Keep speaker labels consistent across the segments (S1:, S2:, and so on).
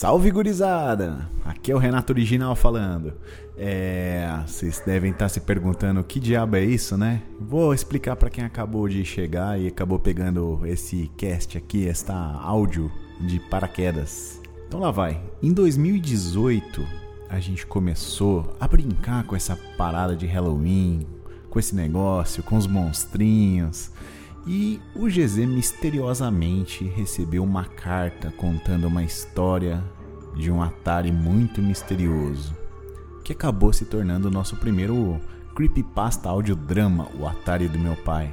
S1: Salve gurizada! Aqui é o Renato Original falando. É, vocês devem estar se perguntando que diabo é isso, né? Vou explicar para quem acabou de chegar e acabou pegando esse cast aqui, esta áudio de paraquedas. Então lá vai. Em 2018, a gente começou a brincar com essa parada de Halloween, com esse negócio, com os monstrinhos. E o GZ misteriosamente recebeu uma carta contando uma história de um Atari muito misterioso, que acabou se tornando o nosso primeiro creepypasta audiodrama, o Atari do meu pai.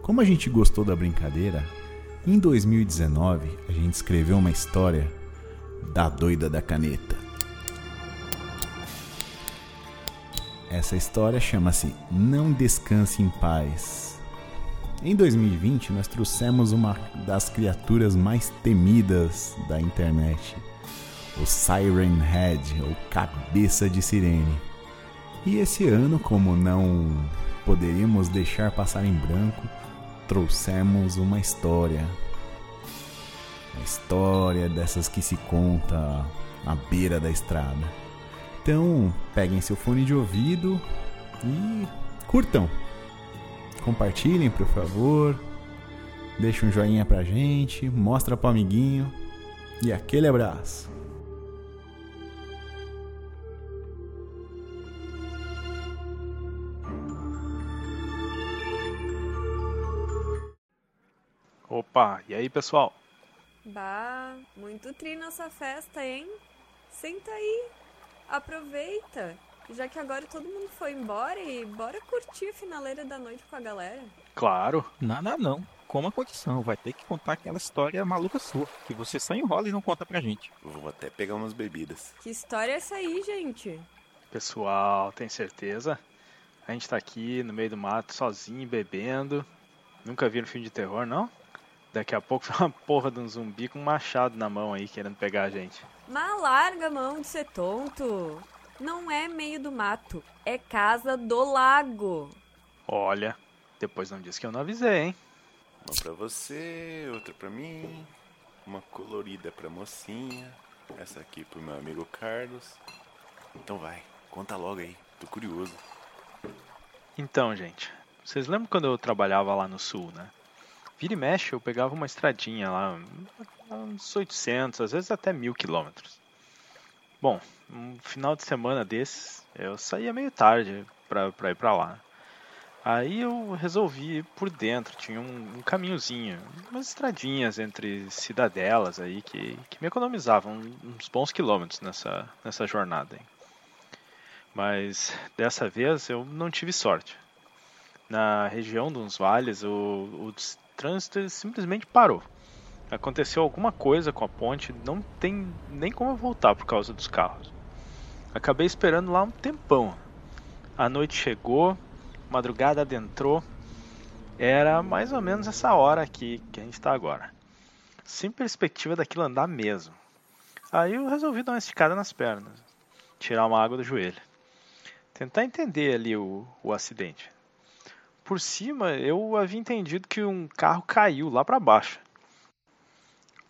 S1: Como a gente gostou da brincadeira, em 2019 a gente escreveu uma história da doida da caneta. Essa história chama-se Não Descanse em Paz em 2020, nós trouxemos uma das criaturas mais temidas da internet, o Siren Head, ou Cabeça de Sirene. E esse ano, como não poderíamos deixar passar em branco, trouxemos uma história. Uma história dessas que se conta à beira da estrada. Então, peguem seu fone de ouvido e curtam! Compartilhem, por favor. Deixa um joinha pra gente, mostra pro amiguinho. E aquele abraço.
S2: Opa, e aí pessoal?
S3: Bah, muito tri nossa festa, hein? Senta aí, aproveita. Já que agora todo mundo foi embora e bora curtir a finaleira da noite com a galera.
S2: Claro.
S4: Nada não. Como a condição, vai ter que contar aquela história maluca sua, que você só enrola e não conta pra gente.
S5: Vou até pegar umas bebidas.
S3: Que história é essa aí, gente?
S2: Pessoal, tem certeza? A gente tá aqui no meio do mato, sozinho, bebendo. Nunca viram filme de terror, não? Daqui a pouco uma porra de um zumbi com um machado na mão aí, querendo pegar a gente.
S3: Mas larga a mão de ser tonto. Não é meio do mato, é casa do lago.
S2: Olha, depois não disse que eu não avisei, hein?
S5: Uma pra você, outra pra mim, uma colorida pra mocinha, essa aqui pro meu amigo Carlos. Então vai, conta logo aí, tô curioso.
S2: Então, gente, vocês lembram quando eu trabalhava lá no sul, né? Vira e mexe, eu pegava uma estradinha lá, uns 800, às vezes até mil quilômetros. Bom, um final de semana desses, eu saía meio tarde pra ir pra lá. Aí eu resolvi ir por dentro, tinha um, um caminhozinho, umas estradinhas entre cidadelas aí que, que me economizavam uns bons quilômetros nessa, nessa jornada. Hein. Mas dessa vez eu não tive sorte. Na região dos vales, o, o trânsito simplesmente parou aconteceu alguma coisa com a ponte, não tem nem como eu voltar por causa dos carros. Acabei esperando lá um tempão. A noite chegou, madrugada adentrou, era mais ou menos essa hora aqui que a gente está agora. Sem perspectiva daquilo andar mesmo. Aí eu resolvi dar uma esticada nas pernas, tirar uma água do joelho. Tentar entender ali o, o acidente. Por cima, eu havia entendido que um carro caiu lá para baixo.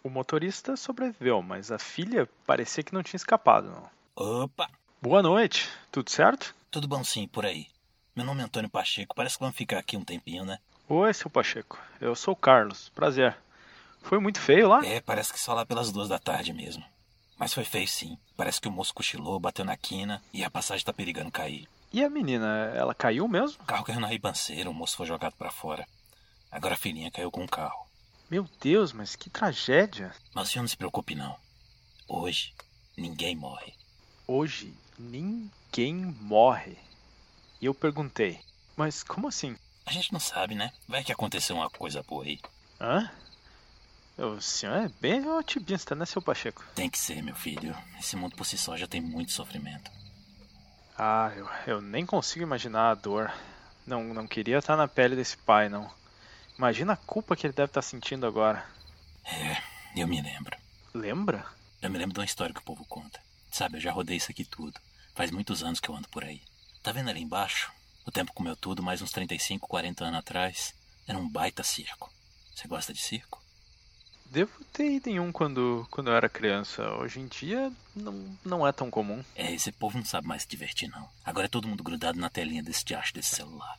S2: O motorista sobreviveu, mas a filha parecia que não tinha escapado. Não.
S6: Opa!
S2: Boa noite, tudo certo?
S6: Tudo bom sim, por aí. Meu nome é Antônio Pacheco, parece que vamos ficar aqui um tempinho, né?
S2: Oi, seu Pacheco. Eu sou o Carlos, prazer. Foi muito feio lá?
S6: É, parece que só lá pelas duas da tarde mesmo. Mas foi feio sim. Parece que o moço cochilou, bateu na quina e a passagem tá perigando cair.
S2: E a menina, ela caiu mesmo?
S6: O carro caiu na ribanceira, o moço foi jogado para fora. Agora a filhinha caiu com o carro.
S2: Meu Deus, mas que tragédia.
S6: Mas o senhor não se preocupe, não. Hoje, ninguém morre.
S2: Hoje, ninguém morre. E eu perguntei, mas como assim?
S6: A gente não sabe, né? Vai que aconteceu uma coisa boa aí.
S2: Hã? O senhor é bem otimista, né, seu Pacheco?
S6: Tem que ser, meu filho. Esse mundo por si só já tem muito sofrimento.
S2: Ah, eu, eu nem consigo imaginar a dor. Não, não queria estar na pele desse pai, não. Imagina a culpa que ele deve estar sentindo agora.
S6: É, eu me lembro.
S2: Lembra?
S6: Eu me lembro de uma história que o povo conta. Sabe, eu já rodei isso aqui tudo. Faz muitos anos que eu ando por aí. Tá vendo ali embaixo? O tempo comeu tudo, mais uns 35, 40 anos atrás. Era um baita circo. Você gosta de circo?
S2: Devo ter ido em um quando, quando eu era criança. Hoje em dia não, não é tão comum.
S6: É, esse povo não sabe mais se divertir, não. Agora é todo mundo grudado na telinha desse diacho desse celular.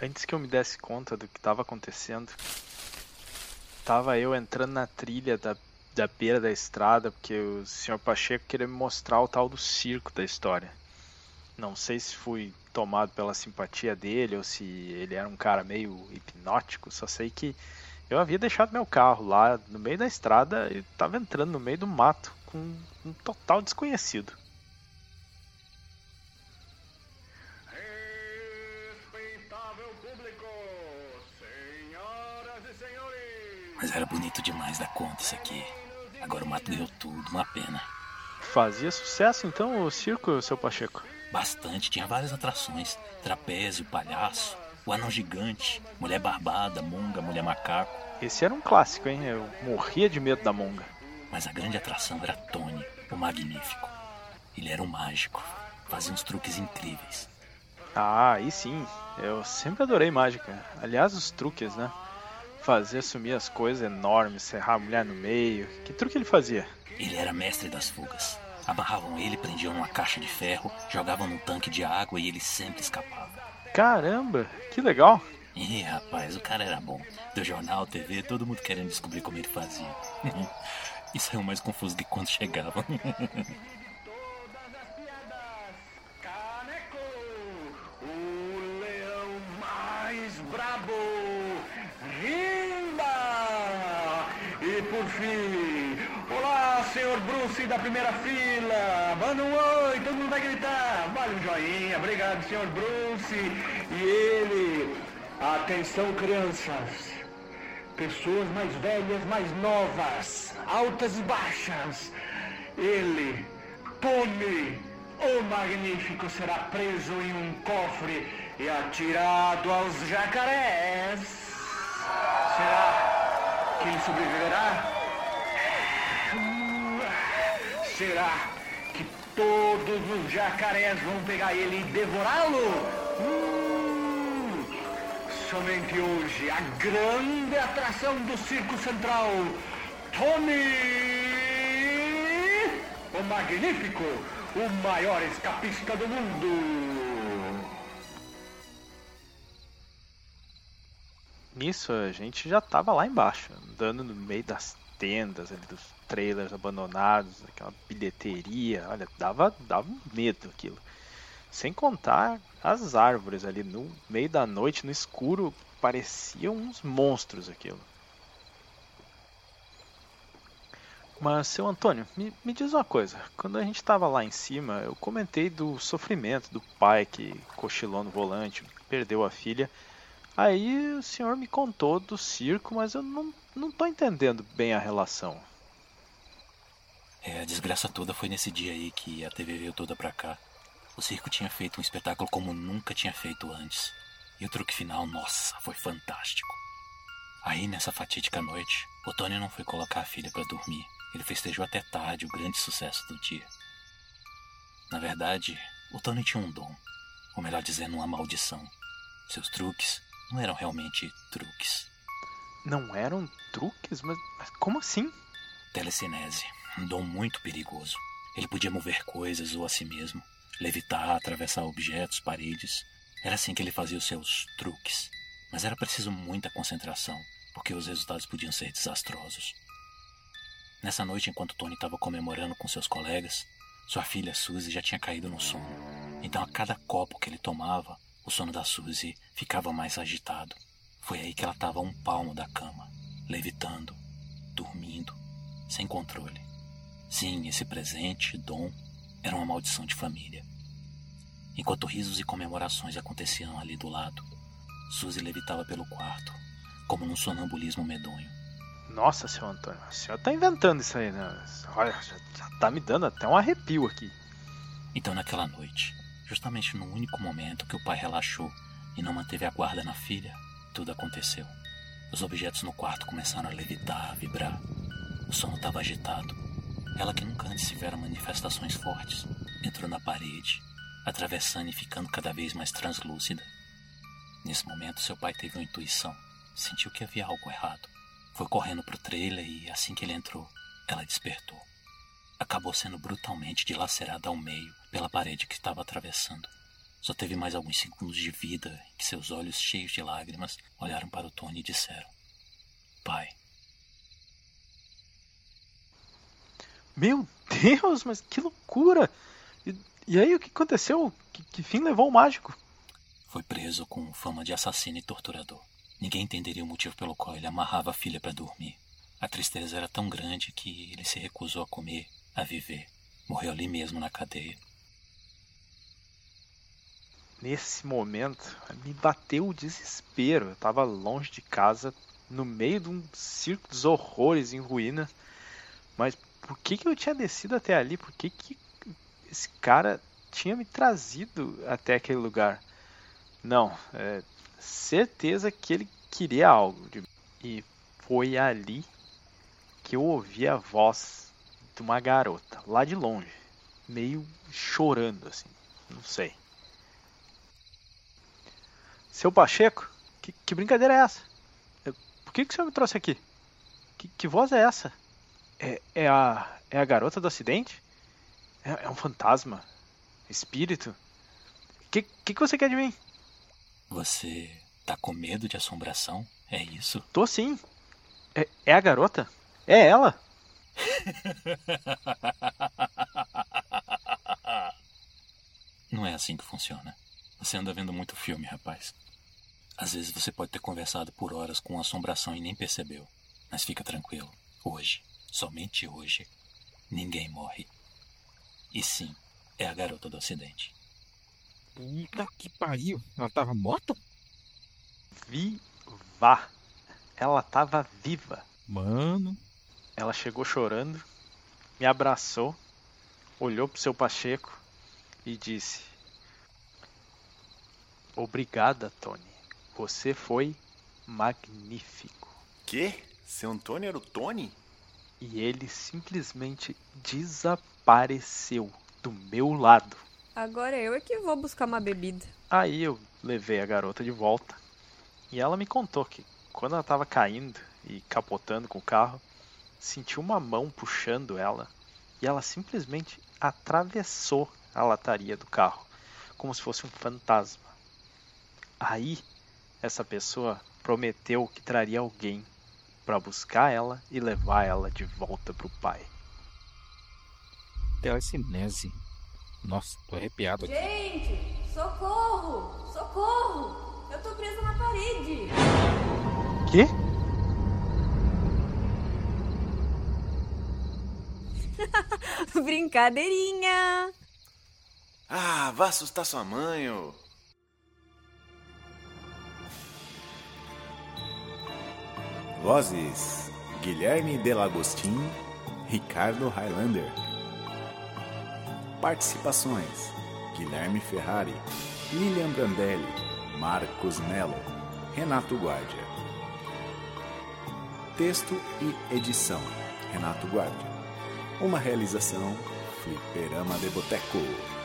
S2: Antes que eu me desse conta do que estava acontecendo, tava eu entrando na trilha da, da beira da estrada, porque o Sr. Pacheco queria me mostrar o tal do circo da história. Não sei se fui tomado pela simpatia dele ou se ele era um cara meio hipnótico, só sei que eu havia deixado meu carro lá no meio da estrada e estava entrando no meio do mato com um total desconhecido.
S6: Era bonito demais da conta isso aqui. Agora o mato ganhou tudo, uma pena.
S2: Fazia sucesso então o circo, seu Pacheco?
S6: Bastante, tinha várias atrações: trapézio, palhaço, o anão gigante, mulher barbada, monga, mulher macaco.
S2: Esse era um clássico, hein? Eu morria de medo da monga.
S6: Mas a grande atração era Tony, o magnífico. Ele era um mágico, fazia uns truques incríveis.
S2: Ah, aí sim. Eu sempre adorei mágica. Aliás, os truques, né? Fazer sumir as coisas enormes, serrar a mulher no meio. Que truque ele fazia?
S6: Ele era mestre das fugas. Amarravam ele, prendiam numa caixa de ferro, jogavam num tanque de água e ele sempre escapava.
S2: Caramba, que legal.
S6: Ih, rapaz, o cara era bom. Do jornal, TV, todo mundo querendo descobrir como ele fazia. e saiu mais confuso que quando chegava.
S7: Olá, senhor Bruce da primeira fila, manda um oi, todo mundo vai gritar, vale um joinha, obrigado, senhor Bruce. E ele, atenção, crianças. Pessoas mais velhas, mais novas, altas e baixas. Ele, Tony, o Magnífico, será preso em um cofre e atirado aos jacarés. Será que ele sobreviverá? Será que todos os jacarés vão pegar ele e devorá-lo? Hum, somente hoje, a grande atração do Circo Central, Tony, o Magnífico, o maior escapista do mundo.
S2: Nisso a gente já tava lá embaixo, andando no meio das tendas, ali dos trailers abandonados, aquela bilheteria. Olha, dava, dava medo aquilo. Sem contar as árvores ali no meio da noite, no escuro, pareciam uns monstros aquilo. Mas, seu Antônio, me, me diz uma coisa. Quando a gente estava lá em cima, eu comentei do sofrimento do pai que cochilou no volante, perdeu a filha. Aí o senhor me contou do circo, mas eu não, não tô entendendo bem a relação.
S6: É, a desgraça toda foi nesse dia aí que a TV veio toda pra cá. O circo tinha feito um espetáculo como nunca tinha feito antes. E o truque final, nossa, foi fantástico. Aí, nessa fatídica noite, o Tony não foi colocar a filha pra dormir. Ele festejou até tarde o grande sucesso do dia. Na verdade, o Tony tinha um dom, ou melhor dizendo, uma maldição. Seus truques não eram realmente truques.
S2: Não eram truques? Mas, mas como assim?
S6: Telecinese, um dom muito perigoso. Ele podia mover coisas ou a si mesmo, levitar, atravessar objetos, paredes. Era assim que ele fazia os seus truques. Mas era preciso muita concentração, porque os resultados podiam ser desastrosos. Nessa noite, enquanto Tony estava comemorando com seus colegas, sua filha Suzy já tinha caído no sono. Então, a cada copo que ele tomava, o sono da Suzy ficava mais agitado. Foi aí que ela estava a um palmo da cama, levitando, dormindo, sem controle. Sim, esse presente, dom, era uma maldição de família. Enquanto risos e comemorações aconteciam ali do lado, Suzy levitava pelo quarto, como num sonambulismo medonho.
S2: Nossa, seu Antônio, o senhor tá inventando isso aí, né? Olha, já, já tá me dando até um arrepio aqui.
S6: Então, naquela noite, justamente no único momento que o pai relaxou e não manteve a guarda na filha, tudo aconteceu. Os objetos no quarto começaram a levitar, a vibrar. O sono estava agitado. Ela, que nunca antes tivera manifestações fortes, entrou na parede, atravessando e ficando cada vez mais translúcida. Nesse momento, seu pai teve uma intuição. Sentiu que havia algo errado. Foi correndo pro trailer e, assim que ele entrou, ela despertou. Acabou sendo brutalmente dilacerada ao meio pela parede que estava atravessando. Só teve mais alguns segundos de vida em que seus olhos cheios de lágrimas olharam para o Tony e disseram: Pai.
S2: Meu Deus, mas que loucura! E, e aí o que aconteceu? Que, que fim levou o mágico?
S6: Foi preso com fama de assassino e torturador. Ninguém entenderia o motivo pelo qual ele amarrava a filha para dormir. A tristeza era tão grande que ele se recusou a comer, a viver. Morreu ali mesmo na cadeia.
S2: Nesse momento, me bateu o desespero. Eu tava longe de casa, no meio de um circo dos horrores em ruínas. Mas por que, que eu tinha descido até ali? Por que, que esse cara tinha me trazido até aquele lugar? Não, é certeza que ele queria algo. De... E foi ali que eu ouvi a voz de uma garota, lá de longe, meio chorando assim, não sei. Seu Pacheco, que, que brincadeira é essa? Por que, que o senhor me trouxe aqui? Que, que voz é essa? É, é, a, é a garota do acidente? É, é um fantasma? Espírito? O que, que, que você quer de mim?
S6: Você tá com medo de assombração? É isso?
S2: Tô sim. É, é a garota? É ela?
S6: Não é assim que funciona. Você anda vendo muito filme, rapaz. Às vezes você pode ter conversado por horas com uma assombração e nem percebeu. Mas fica tranquilo. Hoje, somente hoje, ninguém morre. E sim, é a garota do acidente.
S4: Puta que pariu. Ela tava morta?
S2: Viva! Ela tava viva.
S4: Mano.
S2: Ela chegou chorando, me abraçou, olhou pro seu Pacheco e disse: Obrigada, Tony. Você foi magnífico.
S5: Que? Seu Antônio era o Tony?
S2: E ele simplesmente desapareceu do meu lado.
S3: Agora eu é que vou buscar uma bebida.
S2: Aí eu levei a garota de volta e ela me contou que quando ela estava caindo e capotando com o carro, sentiu uma mão puxando ela e ela simplesmente atravessou a lataria do carro, como se fosse um fantasma. Aí, essa pessoa prometeu que traria alguém para buscar ela e levar ela de volta pro pai.
S4: Telecinese. Nossa, tô arrepiado aqui.
S3: Gente, socorro! Socorro! Eu tô presa na parede!
S2: Quê?
S3: Brincadeirinha!
S5: Ah, vá assustar sua mãe, ô.
S1: Vozes: Guilherme Delagostin, Ricardo Highlander. Participações: Guilherme Ferrari, Lilian Brandelli, Marcos Melo, Renato Guardia. Texto e edição: Renato Guardia. Uma realização: Fliperama de Boteco.